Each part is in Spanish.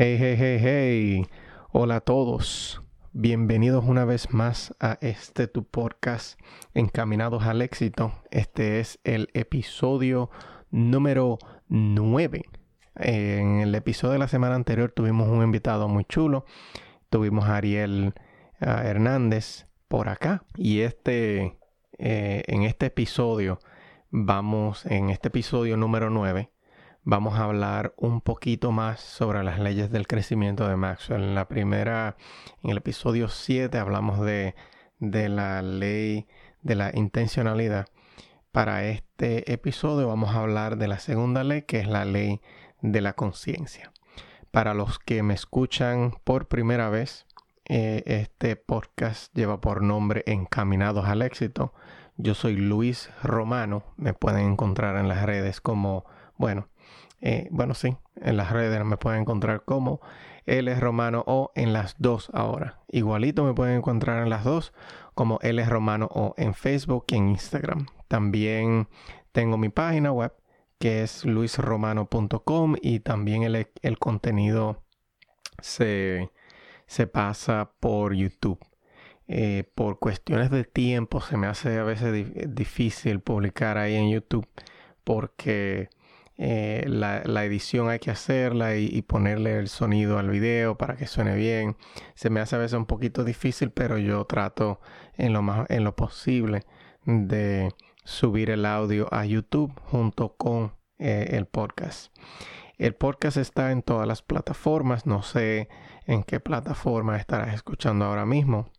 Hey, hey, hey, hey. Hola a todos. Bienvenidos una vez más a este tu podcast Encaminados al éxito. Este es el episodio número 9. En el episodio de la semana anterior tuvimos un invitado muy chulo. Tuvimos a Ariel Hernández por acá. Y este, eh, en este episodio, vamos, en este episodio número 9, vamos a hablar un poquito más sobre las leyes del crecimiento de Maxwell. En la primera, en el episodio 7 hablamos de, de la ley de la intencionalidad. Para este episodio vamos a hablar de la segunda ley, que es la ley de la conciencia. Para los que me escuchan por primera vez, eh, este podcast lleva por nombre Encaminados al éxito. Yo soy Luis Romano. Me pueden encontrar en las redes como, bueno, eh, bueno, sí, en las redes me pueden encontrar como L Romano o en las dos ahora. Igualito me pueden encontrar en las dos como L Romano o en Facebook y en Instagram. También tengo mi página web que es luisromano.com y también el, contenido se, pasa por YouTube. Eh, por cuestiones de tiempo se me hace a veces difícil publicar ahí en YouTube porque eh, la, edición hay que hacerla y, ponerle el sonido al video para que suene bien. Se me hace a veces un poquito difícil, pero yo trato en lo, más, en lo posible de subir el audio a YouTube junto con eh, el podcast. El podcast está en todas las plataformas. No sé en qué plataforma estarás escuchando ahora mismo,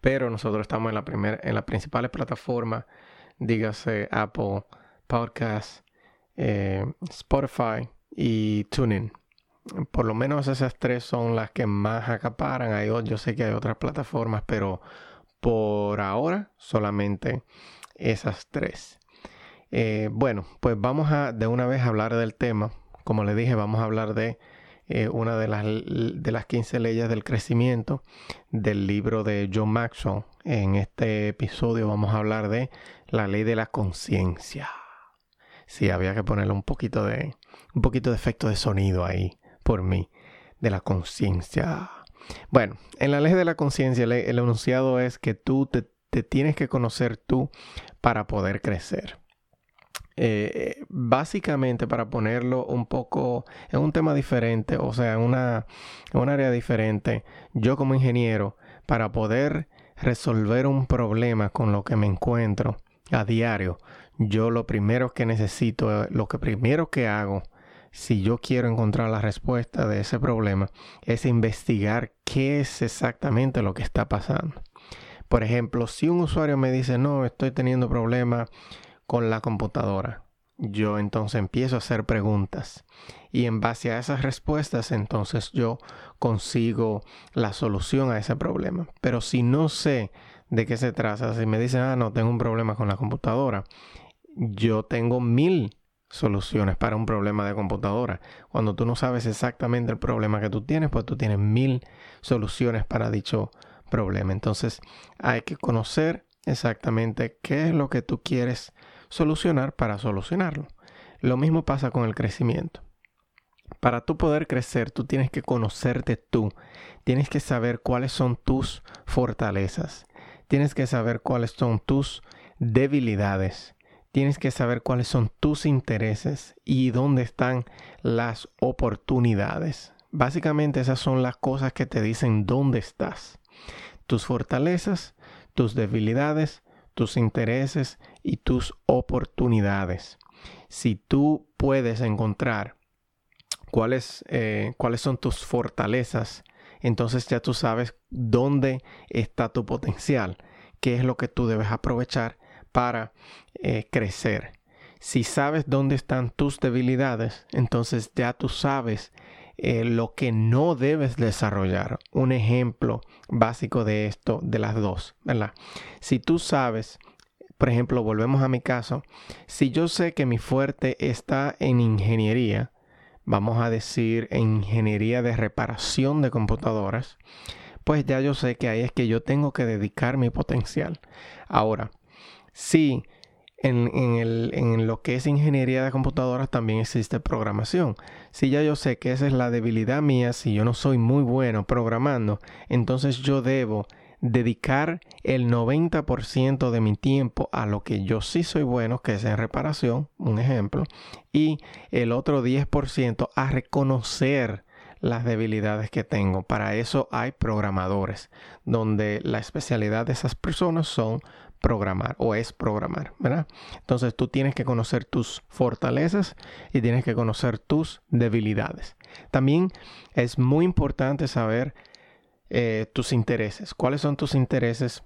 pero nosotros estamos en la primera, en las principales plataformas, dígase Apple Podcasts, eh, Spotify y TuneIn. Por lo menos esas tres son las que más acaparan. Hay, yo sé que hay otras plataformas, pero por ahora solamente esas tres. Eh, bueno, pues vamos a de una vez hablar del tema. Como le dije, vamos a hablar de eh, una de las, de las 15 leyes del crecimiento del libro de John Maxwell. En este episodio vamos a hablar de la ley de la conciencia sí había que ponerle un poquito de, un poquito de efecto de sonido ahí por mí, de la conciencia. Bueno, en la ley de la conciencia el, enunciado es que tú te, tienes que conocer tú para poder crecer. Eh, básicamente para ponerlo un poco en un tema diferente, o sea, una, en un área diferente, yo como ingeniero, para poder resolver un problema con lo que me encuentro a diario, yo lo primero que necesito, lo que primero que hago, si yo quiero encontrar la respuesta de ese problema, es investigar qué es exactamente lo que está pasando. Por ejemplo, si un usuario me dice, no, estoy teniendo problemas con la computadora, yo entonces empiezo a hacer preguntas y en base a esas respuestas entonces yo consigo la solución a ese problema. Pero si no sé de qué se trata, si me dicen, ah, no, tengo un problema con la computadora yo tengo mil soluciones para un problema de computadora. Cuando tú no sabes exactamente el problema que tú tienes, pues tú tienes mil soluciones para dicho problema. Entonces hay que conocer exactamente qué es lo que tú quieres solucionar para solucionarlo. Lo mismo pasa con el crecimiento. Para tú poder crecer, tú tienes que conocerte tú. Tienes que saber cuáles son tus fortalezas. Tienes que saber cuáles son tus debilidades tienes que saber cuáles son tus intereses y dónde están las oportunidades. Básicamente esas son las cosas que te dicen dónde estás. Tus fortalezas, tus debilidades, tus intereses y tus oportunidades. Si tú puedes encontrar cuáles, eh, cuáles son tus fortalezas, entonces ya tú sabes dónde está tu potencial, qué es lo que tú debes aprovechar para eh, crecer. si sabes dónde están tus debilidades, entonces ya tú sabes eh, lo que no debes desarrollar. Un ejemplo básico de esto, de las dos, ¿verdad? Si tú sabes, por ejemplo, volvemos a mi caso, si yo sé que mi fuerte está en ingeniería, vamos a decir en ingeniería de reparación de computadoras, pues ya yo sé que ahí es que yo tengo que dedicar mi potencial. Ahora, si en, lo que es ingeniería de computadoras también existe programación. Si ya yo sé que esa es la debilidad mía, si yo no soy muy bueno programando, entonces yo debo dedicar el 90% de mi tiempo a lo que yo sí soy bueno, que es en reparación, un ejemplo, y el otro 10% a reconocer las debilidades que tengo. Para eso hay programadores, donde la especialidad de esas personas son programar o es programar, ¿verdad? Entonces tú tienes que conocer tus fortalezas y tienes que conocer tus debilidades. También es muy importante saber eh, tus intereses. ¿Cuáles son tus intereses?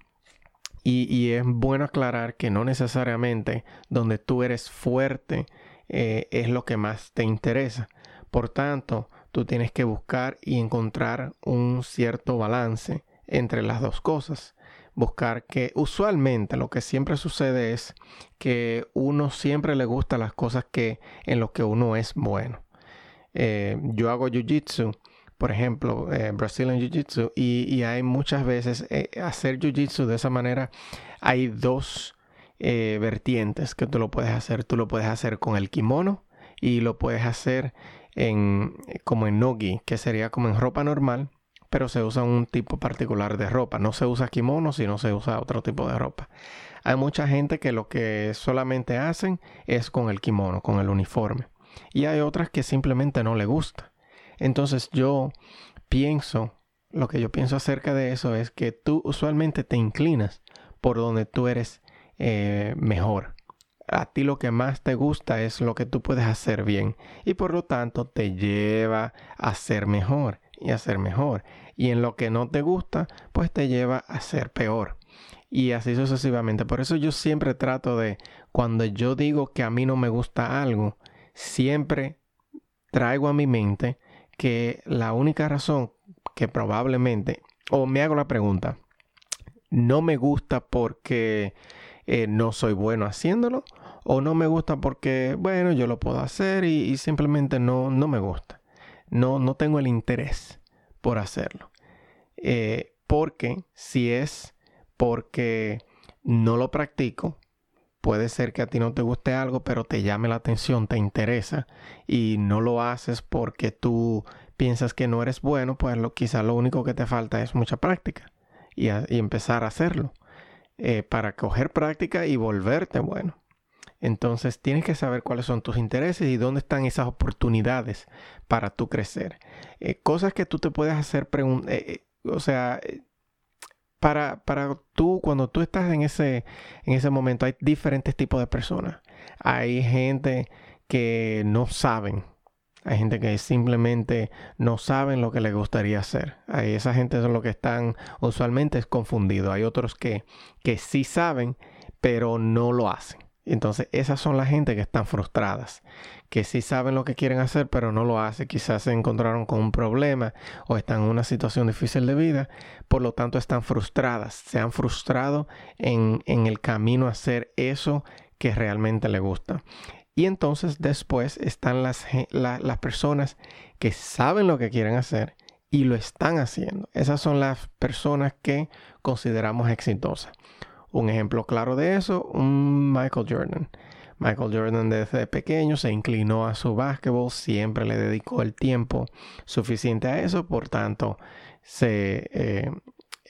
Y, es bueno aclarar que no necesariamente donde tú eres fuerte eh, es lo que más te interesa. Por tanto, tú tienes que buscar y encontrar un cierto balance entre las dos cosas buscar que usualmente lo que siempre sucede es que uno siempre le gusta las cosas que en lo que uno es bueno. Eh, yo hago jiu-jitsu, por ejemplo, eh, Brazilian Jiu-Jitsu, y, hay muchas veces eh, hacer jiu-jitsu de esa manera, hay dos vertientes que tú lo puedes hacer. Tú lo puedes hacer con el kimono y lo puedes hacer en, como en nogi, que sería como en ropa normal pero se usa un tipo particular de ropa. No se usa kimono, sino se usa otro tipo de ropa. Hay mucha gente que lo que solamente hacen es con el kimono, con el uniforme. Y hay otras que simplemente no le gusta. Entonces yo pienso, lo que yo pienso acerca de eso es que tú usualmente te inclinas por donde tú eres eh, mejor. A ti lo que más te gusta es lo que tú puedes hacer bien y por lo tanto te lleva a ser mejor y a ser mejor. Y en lo que no te gusta, pues te lleva a ser peor. Y así sucesivamente. Por eso yo siempre trato de, cuando yo digo que a mí no me gusta algo, siempre traigo a mi mente que la única razón que probablemente, o me hago la pregunta, no me gusta porque eh, no soy bueno haciéndolo, o no me gusta porque, bueno, yo lo puedo hacer y, simplemente no, no me gusta no, no tengo el interés por hacerlo. Eh, porque si es porque no lo practico, puede ser que a ti no te guste algo, pero te llame la atención, te interesa y no lo haces porque tú piensas que no eres bueno, pues lo, quizá lo único que te falta es mucha práctica y, empezar a hacerlo eh, para coger práctica y volverte bueno. Entonces tienes que saber cuáles son tus intereses y dónde están esas oportunidades para tú crecer. Eh, cosas que tú te puedes hacer, eh, eh, o sea, para, para tú, cuando tú estás en ese, en ese momento, hay diferentes tipos de personas. Hay gente que no saben. Hay gente que simplemente no saben lo que les gustaría hacer. Hay esa gente son los que están usualmente es confundido. Hay otros que, que sí saben, pero no lo hacen. Entonces, esas son la gente que están frustradas, que sí saben lo que quieren hacer, pero no lo hacen. Quizás se encontraron con un problema o están en una situación difícil de vida, por lo tanto están frustradas. Se han frustrado en, el camino a hacer eso que realmente les gusta. Y entonces después están las, las personas que saben lo que quieren hacer y lo están haciendo. Esas son las personas que consideramos exitosas. Un ejemplo claro de eso, un Michael Jordan. Michael Jordan desde pequeño se inclinó a su básquetbol, siempre le dedicó el tiempo suficiente a eso, por tanto, se, eh,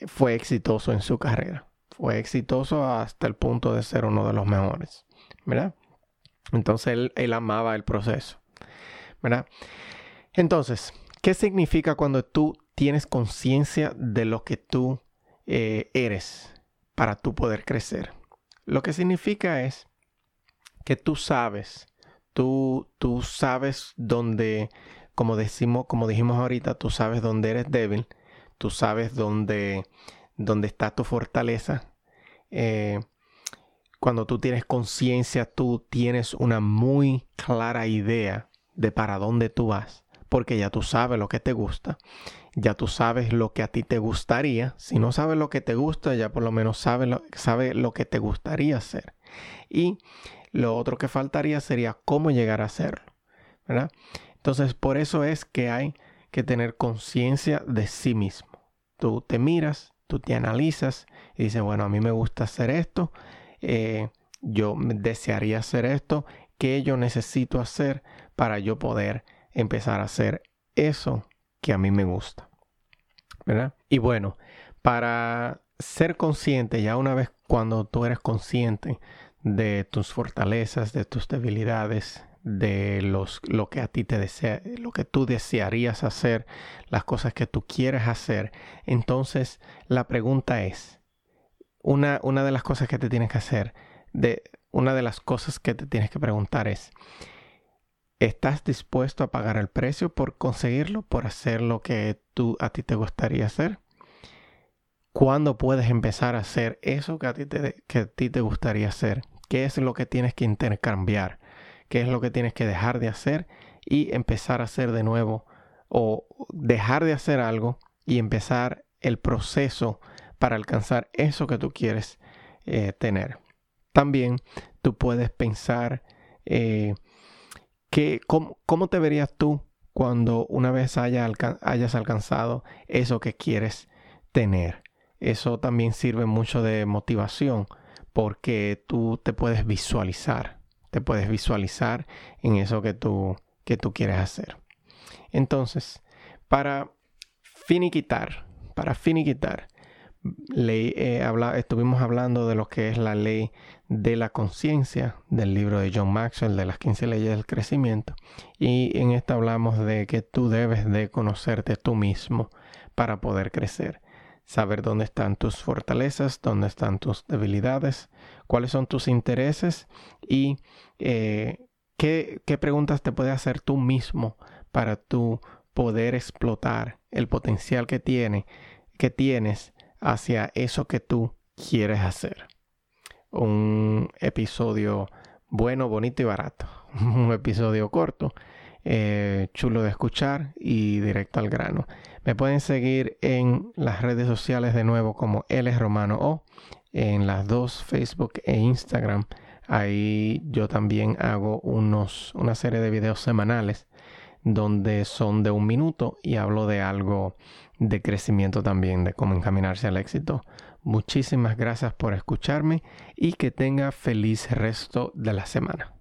fue exitoso en su carrera. Fue exitoso hasta el punto de ser uno de los mejores, ¿verdad? Entonces él, él amaba el proceso, ¿verdad? Entonces, ¿qué significa cuando tú tienes conciencia de lo que tú eh, eres? Para tú poder crecer. Lo que significa es que tú sabes, tú, tú sabes dónde, como decimos, como dijimos ahorita, tú sabes dónde eres débil, tú sabes dónde, dónde está tu fortaleza. Eh, cuando tú tienes conciencia, tú tienes una muy clara idea de para dónde tú vas, porque ya tú sabes lo que te gusta, ya tú sabes lo que a ti te gustaría. Si no sabes lo que te gusta, ya por lo menos sabes lo, lo que te gustaría hacer. Y lo otro que faltaría sería cómo llegar a hacerlo, ¿verdad? Entonces, por eso es que hay que tener conciencia de sí mismo. Tú te miras, tú te analizas y dices, bueno, a mí me gusta hacer esto, eh, yo desearía hacer esto, ¿qué yo necesito hacer para yo poder empezar a hacer eso que a mí me gusta? ¿Verdad? Y bueno, para ser consciente, ya una vez cuando tú eres consciente de tus fortalezas, de tus debilidades, de los, lo que a ti te desea, lo que tú desearías hacer, las cosas que tú quieres hacer. Entonces, la pregunta es, una, una de las cosas que te tienes que hacer, de, una de las cosas que te tienes que preguntar es, ¿estás dispuesto a pagar el precio por conseguirlo, por hacer lo que tú, a ti te gustaría hacer? ¿Cuándo puedes empezar a hacer eso que a ti te, que a ti te gustaría hacer? ¿Qué es lo que tienes que intercambiar? qué es lo que tienes que dejar de hacer y empezar a hacer de nuevo o dejar de hacer algo y empezar el proceso para alcanzar eso que tú quieres eh, tener. También tú puedes pensar eh, que, cómo, te verías tú cuando una vez hayas alcanzado eso que quieres tener. Eso también sirve mucho de motivación porque tú te puedes visualizar te puedes visualizar en eso que tú, que tú quieres hacer. Entonces, para finiquitar, para finiquitar, eh, estuvimos hablando de lo que es la ley de la conciencia del libro de John Maxwell de las 15 leyes del crecimiento. Y en esta hablamos de que tú debes de conocerte tú mismo para poder crecer saber dónde están tus fortalezas, dónde están tus debilidades, cuáles son tus intereses y eh, qué, qué, preguntas te puedes hacer tú mismo para tú poder explotar el potencial que, tiene, que tienes hacia eso que tú quieres hacer. Un episodio bueno, bonito y barato. Un episodio corto, eh, chulo de escuchar y directo al grano. Me pueden seguir en las redes sociales de nuevo como L Romano O, en las dos, Facebook e Instagram. Ahí yo también hago unos, una serie de videos semanales donde son de un minuto y hablo de algo de crecimiento también, de cómo encaminarse al éxito. Muchísimas gracias por escucharme y que tenga feliz resto de la semana.